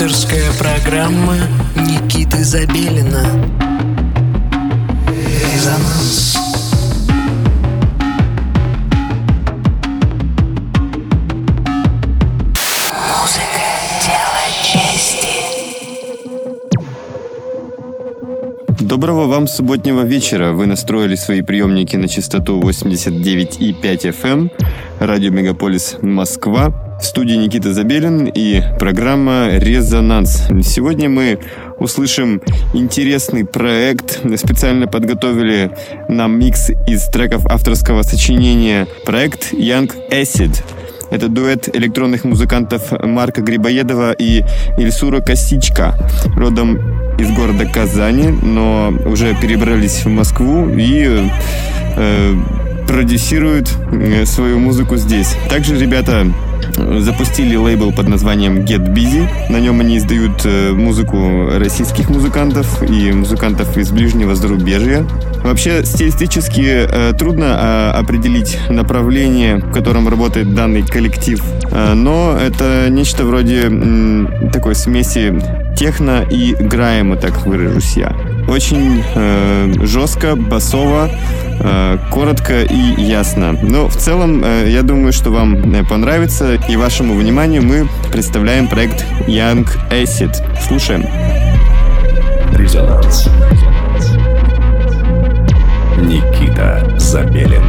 Авторская программа Никиты Забелина Резонанс Музыка – дело чести Доброго вам субботнего вечера. Вы настроили свои приемники на частоту 89,5 FM. Радио Мегаполис Москва. В студии Никита Забелин и программа «Резонанс». Сегодня мы услышим интересный проект. Специально подготовили нам микс из треков авторского сочинения. Проект Young Acid. Это дуэт электронных музыкантов Марка Грибоедова и Ильсура Косичка, родом из города Казани, но уже перебрались в Москву и э, продюсируют э, свою музыку здесь. Также ребята запустили лейбл под названием Get Busy. На нем они издают э, музыку российских музыкантов и музыкантов из ближнего зарубежья. Вообще, стилистически э, трудно э, определить направление, в котором работает данный коллектив, э, но это нечто вроде э, такой смеси техно и грайма, так выражусь я. Очень э, жестко, басово, э, коротко и ясно. Но в целом, э, я думаю, что вам э, понравится. И вашему вниманию мы представляем проект Young Acid. Слушаем. Резонанс. Никита Забелин.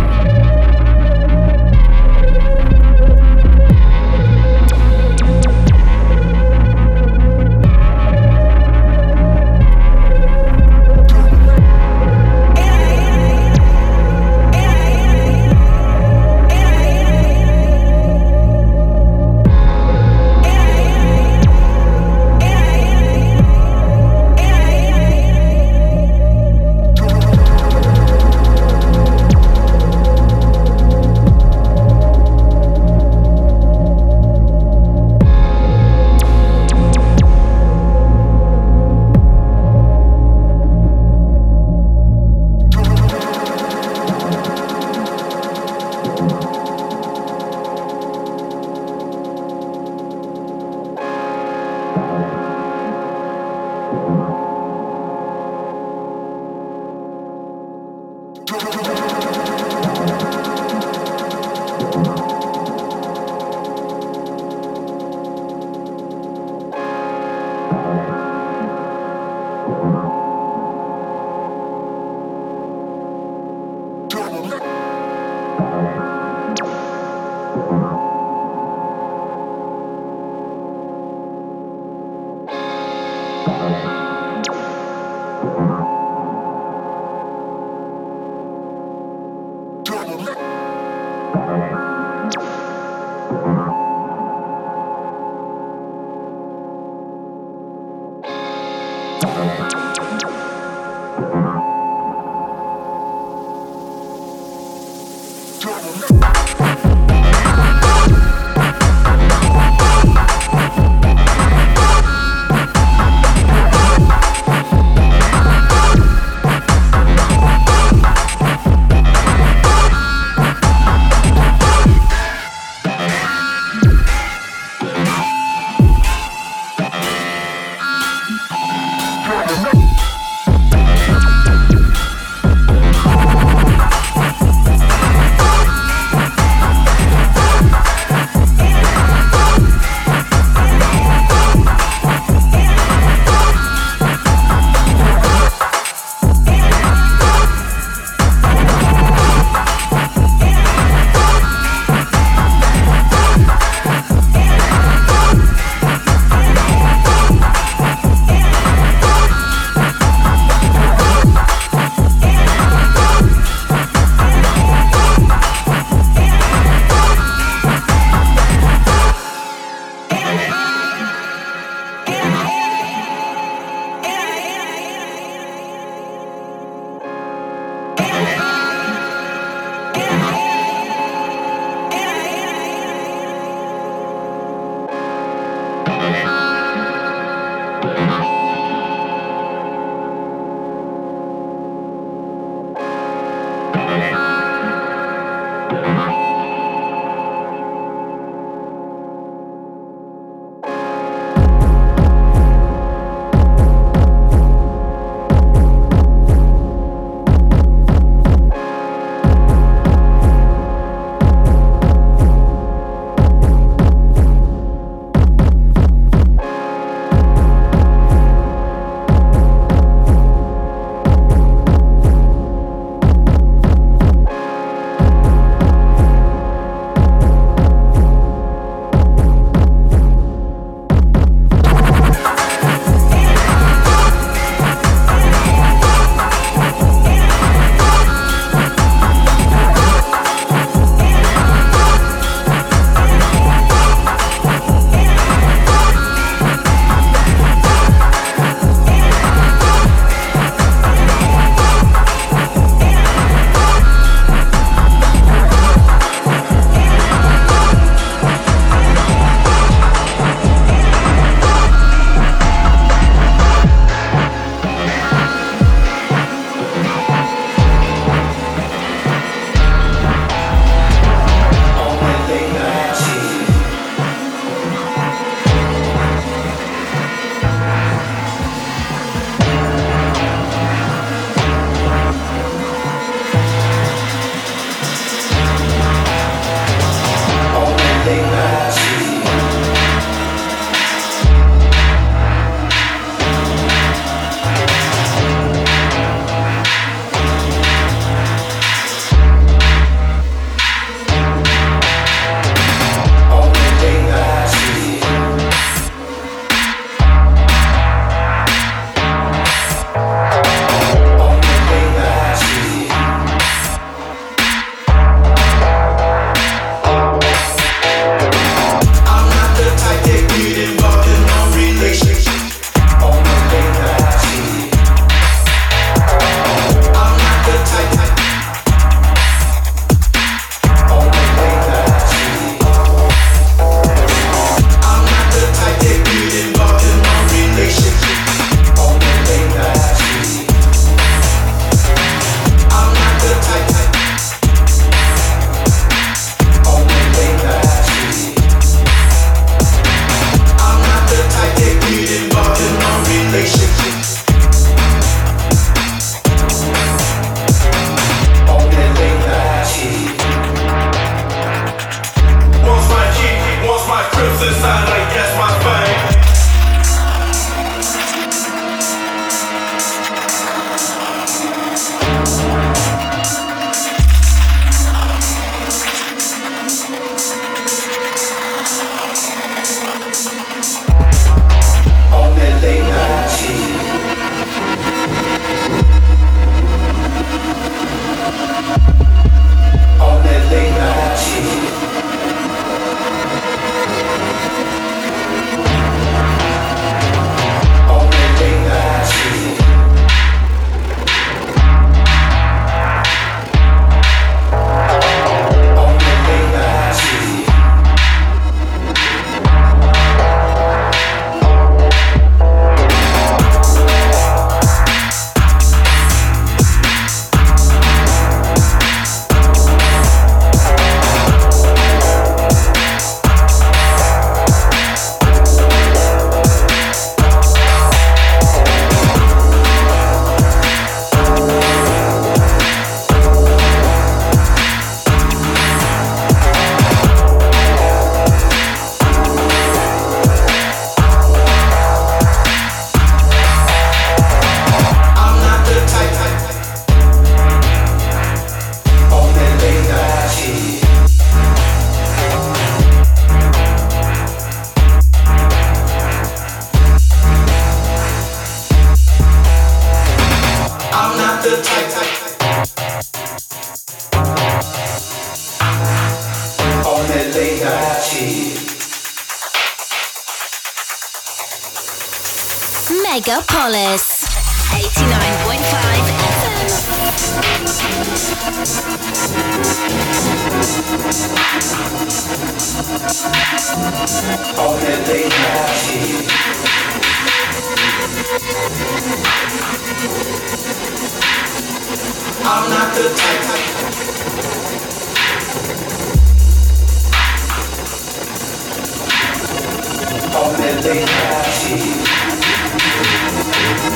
Megapolis 89.5 All that they have I'm not the type. All that they have Thank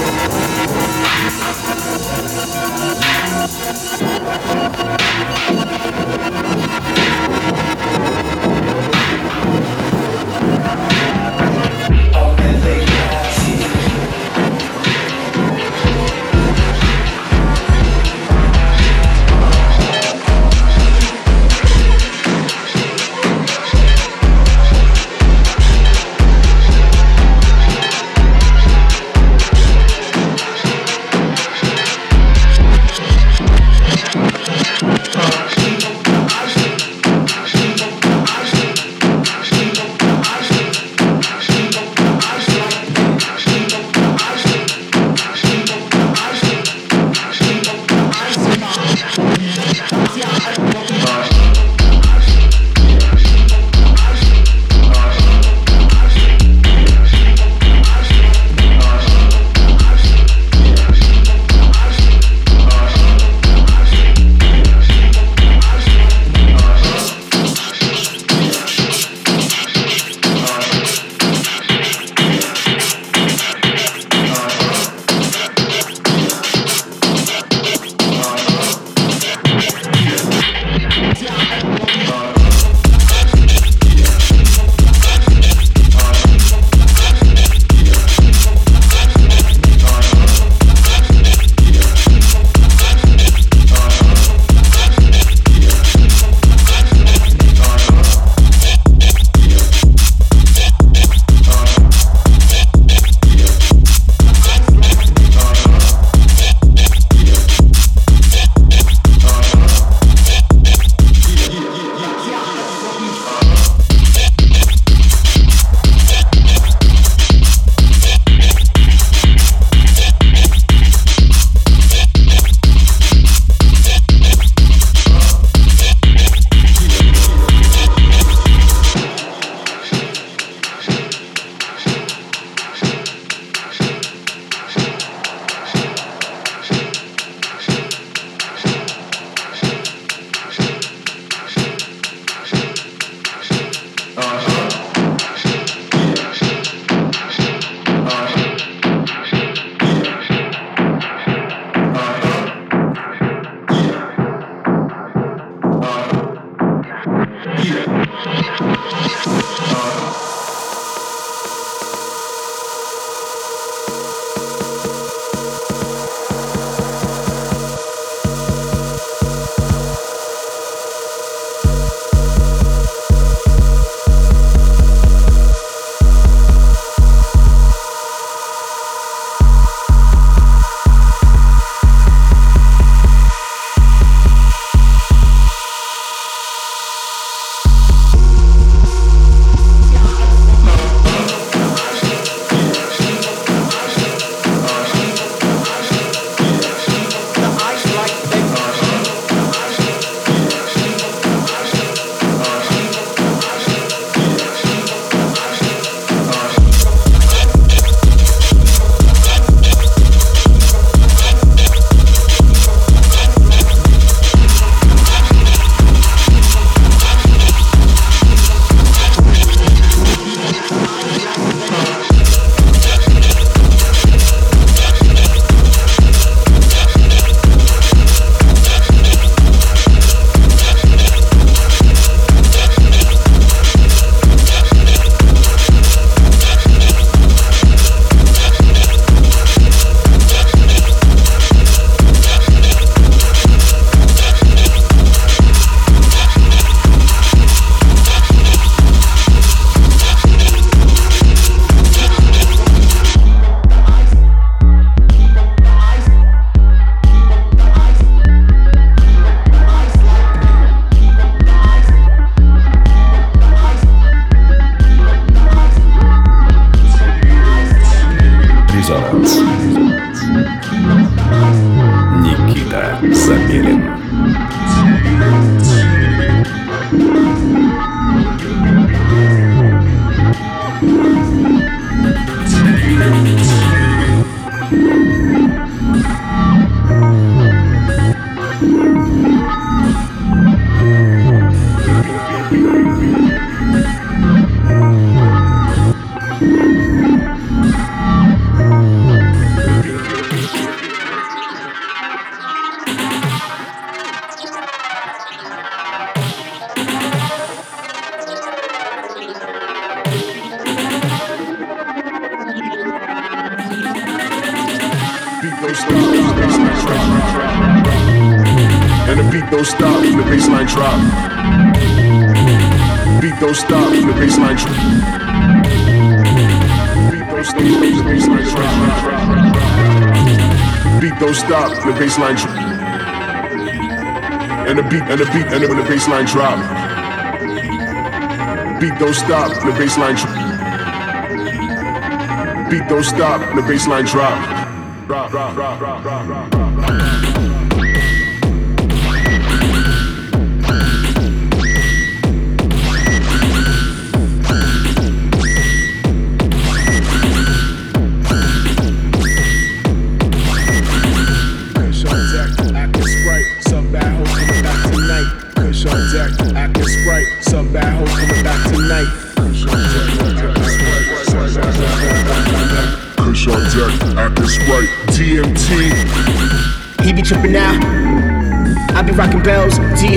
don't stop, the baseline drop. Beat don't stop, the baseline drop. Beat don't stop, the baseline drop. Beat don't stop, the baseline drop. And the beat, and the beat, and the, the baseline drop. Beat don't stop, the baseline drop. Beat don't stop, the baseline drop. Drop, drop, drop, drop, drop, drop,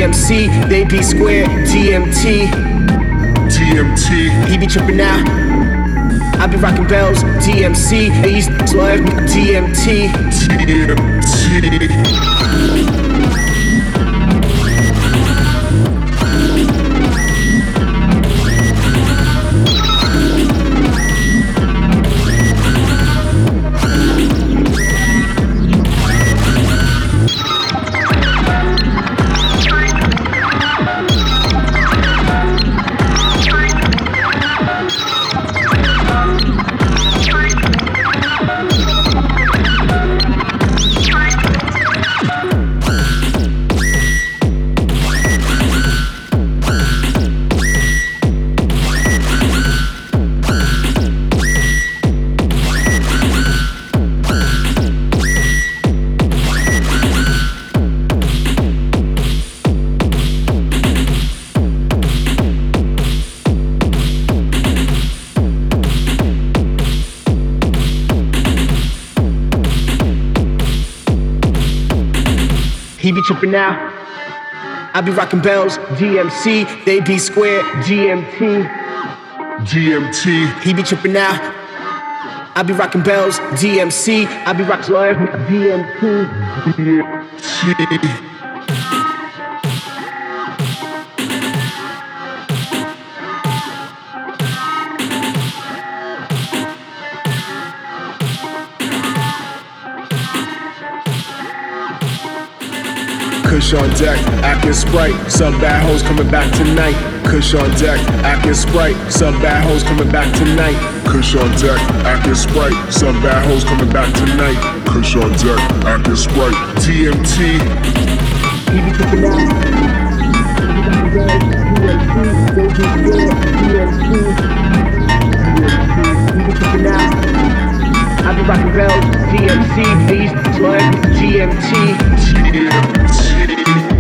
DMC, they be square, DMT. DMT. He be tripping out. I be rocking bells, DMC, these swerve, DMT. DMT. Tripping now. I be rocking bells, DMC, they be square, GMT. GMT. He be tripping now. I be rocking bells, DMC, I be rocking swerve, DMT. DMT. Kush on deck, acting sprite. Some bad hoes coming back tonight. Kush on deck, acting sprite. Some bad hoes coming back tonight. Kush on deck, acting sprite. Some bad hoes coming back tonight. Kush on deck, acting sprite. TMT. He be tripping out. I be rocking bells, DMC, these swerve, GMT. TMT.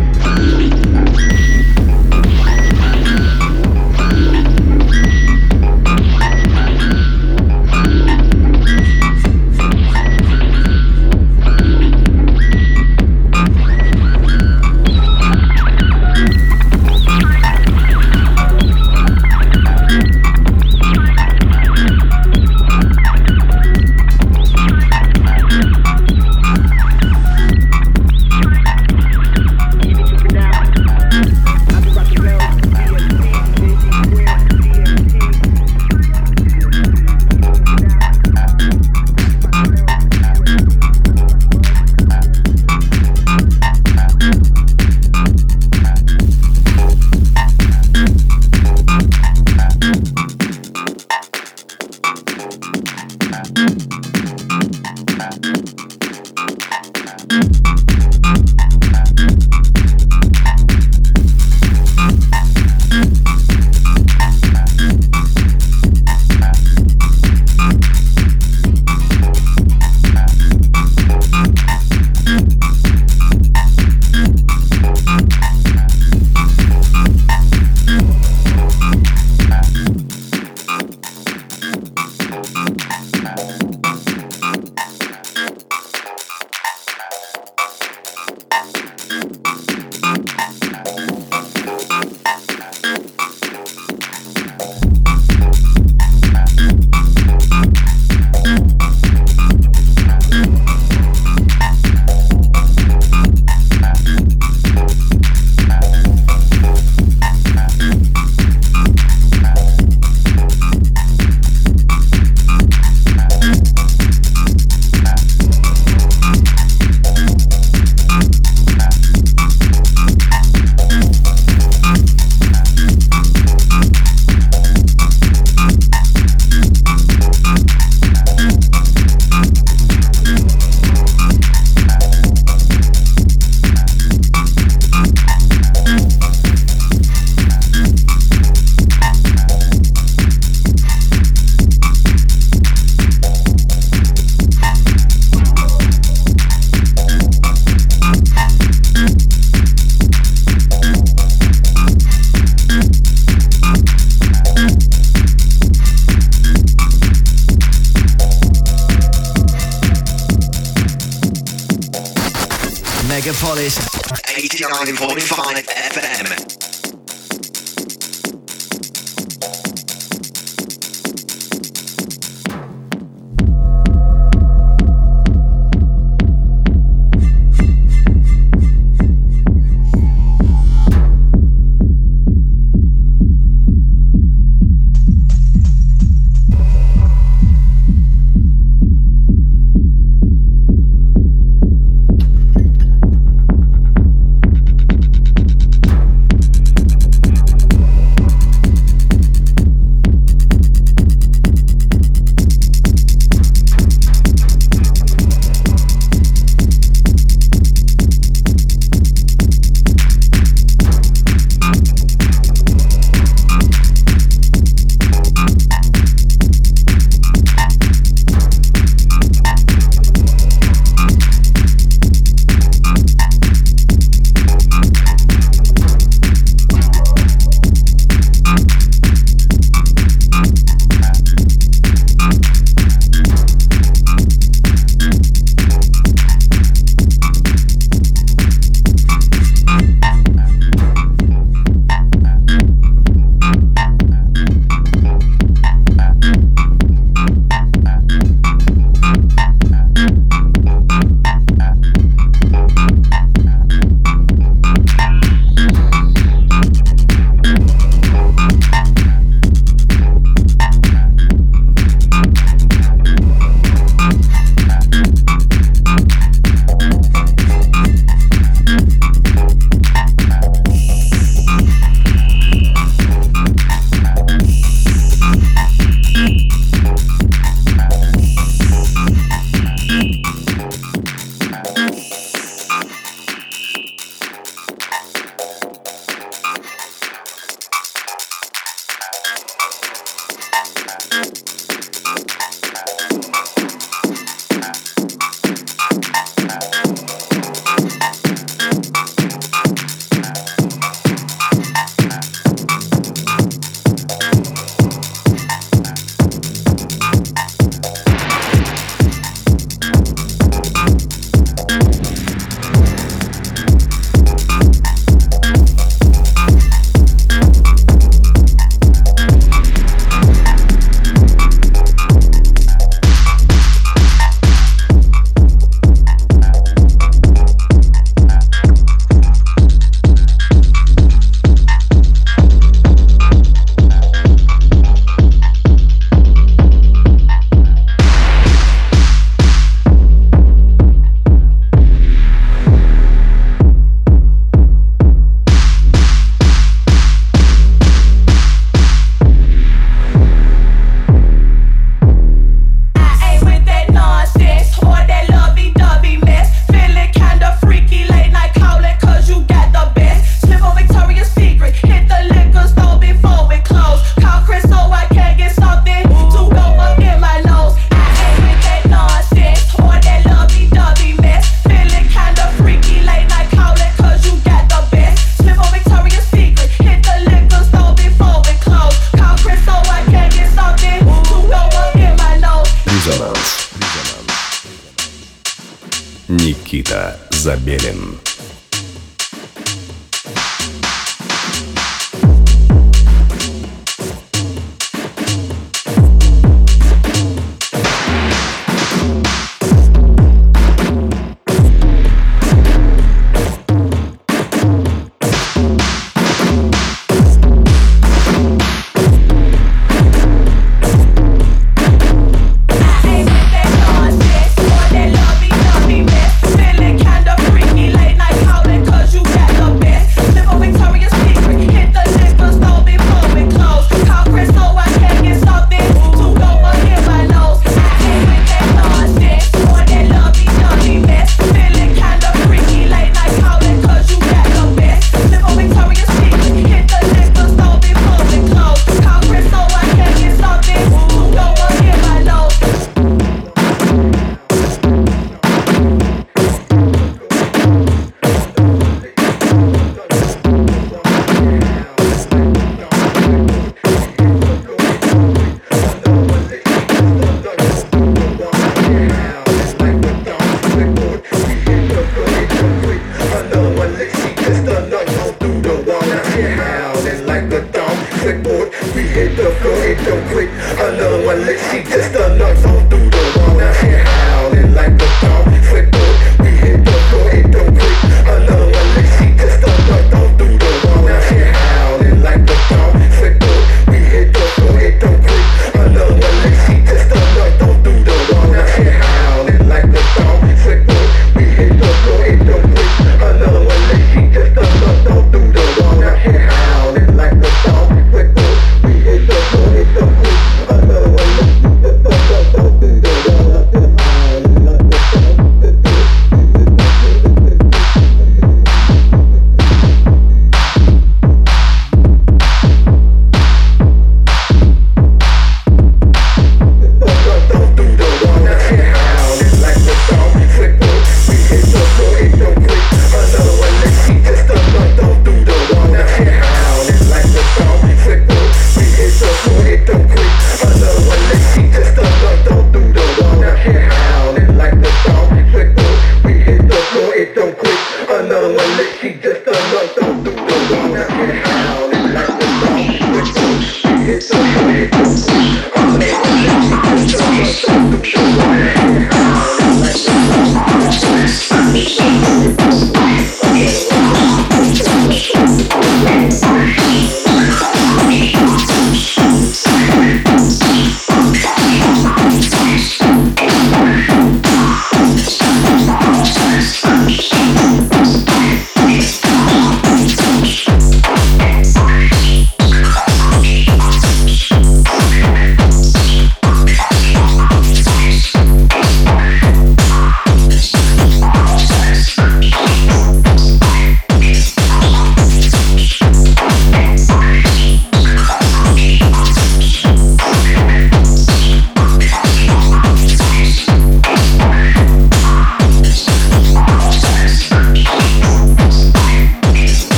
hit the floor, it don't quit Another one lit, she just unlocked so through the wall Now she howling like a dog,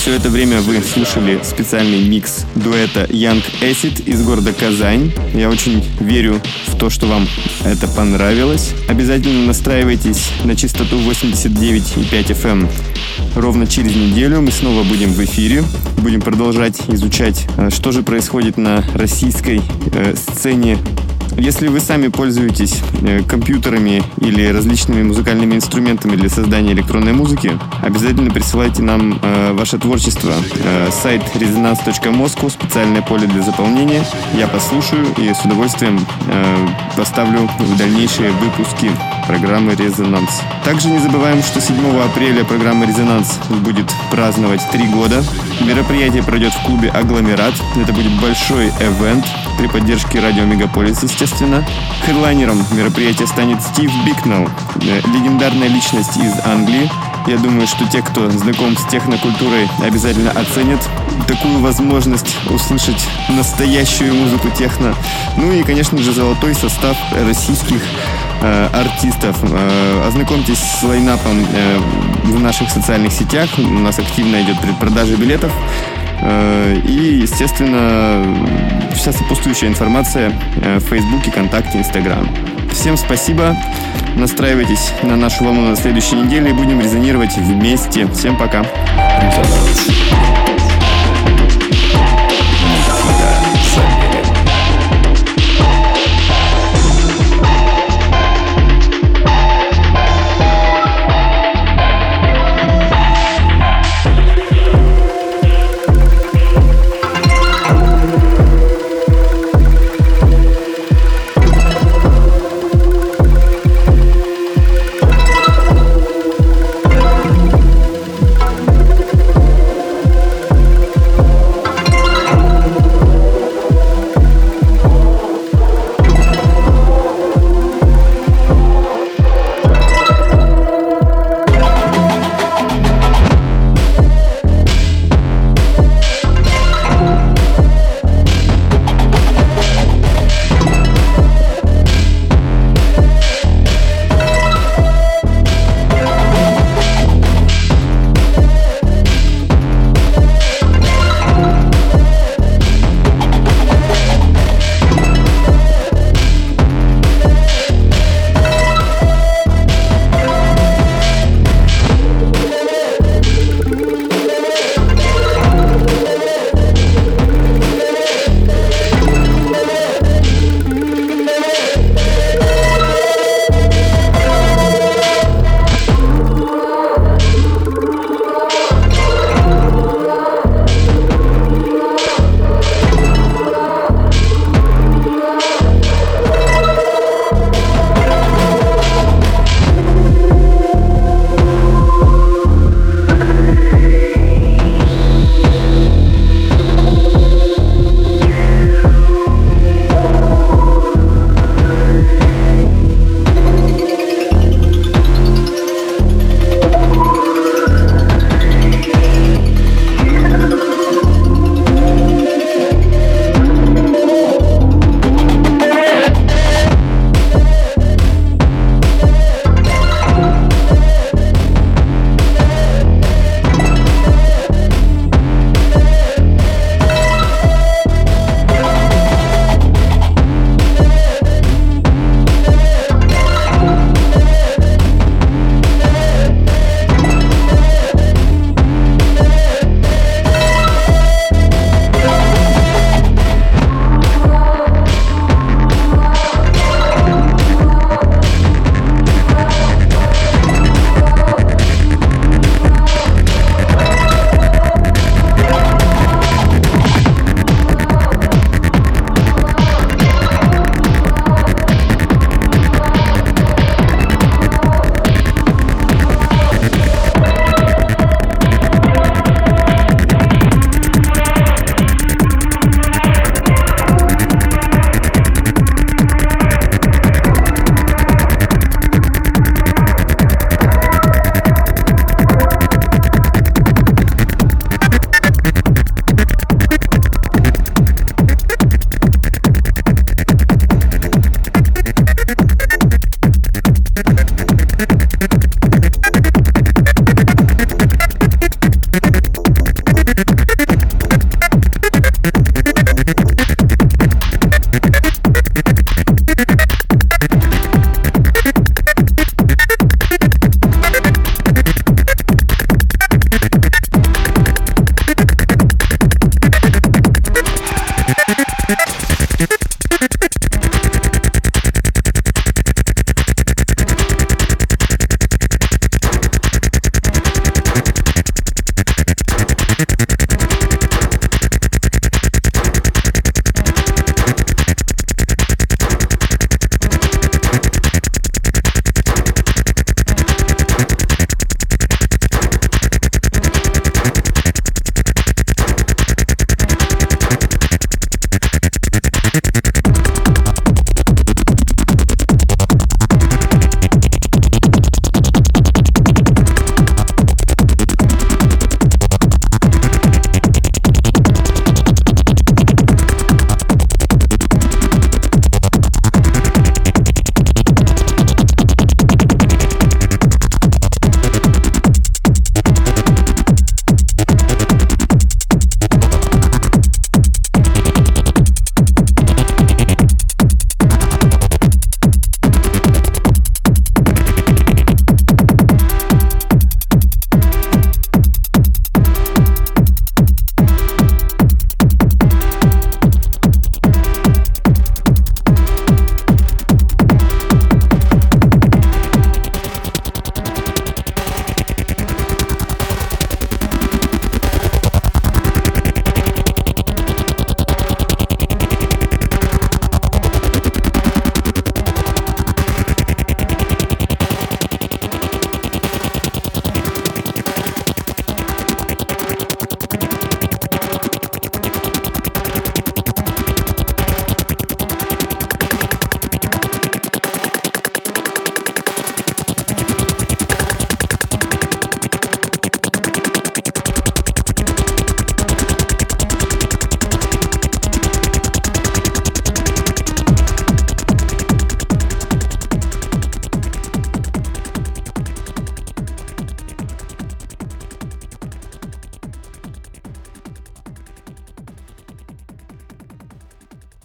Все это время вы слушали специальный микс дуэта Young Acid из города Казань. Я очень верю в то, что вам это понравилось. Обязательно настраивайтесь на частоту 89,5 FM. Ровно через неделю мы снова будем в эфире. Будем продолжать изучать, э, что же происходит на российской э, сцене если вы сами пользуетесь э, компьютерами или различными музыкальными инструментами для создания электронной музыки, обязательно присылайте нам э, ваше творчество. Э, сайт resonance.moscow, специальное поле для заполнения. Я послушаю и с удовольствием э, поставлю в дальнейшие выпуски программы «Резонанс». Также не забываем, что 7 апреля программа «Резонанс» будет праздновать три года. Мероприятие пройдет в клубе «Агломерат». Это будет большой эвент при поддержке радио «Мегаполис», естественно. Хедлайнером мероприятия станет Стив Бикнелл, э, легендарная личность из Англии. Я думаю, что те, кто знаком с технокультурой, обязательно оценят такую возможность услышать настоящую музыку техно. Ну и, конечно же, золотой состав российских э, артистов. Э, ознакомьтесь с лайнапом э, в наших социальных сетях. У нас активно идет предпродажа билетов. Э, и, естественно, вся сопутствующая информация э, в Фейсбуке, ВКонтакте, Инстаграм. Всем спасибо. Настраивайтесь на нашу волну на следующей неделе и будем резонировать вместе. Всем пока. Резонанс.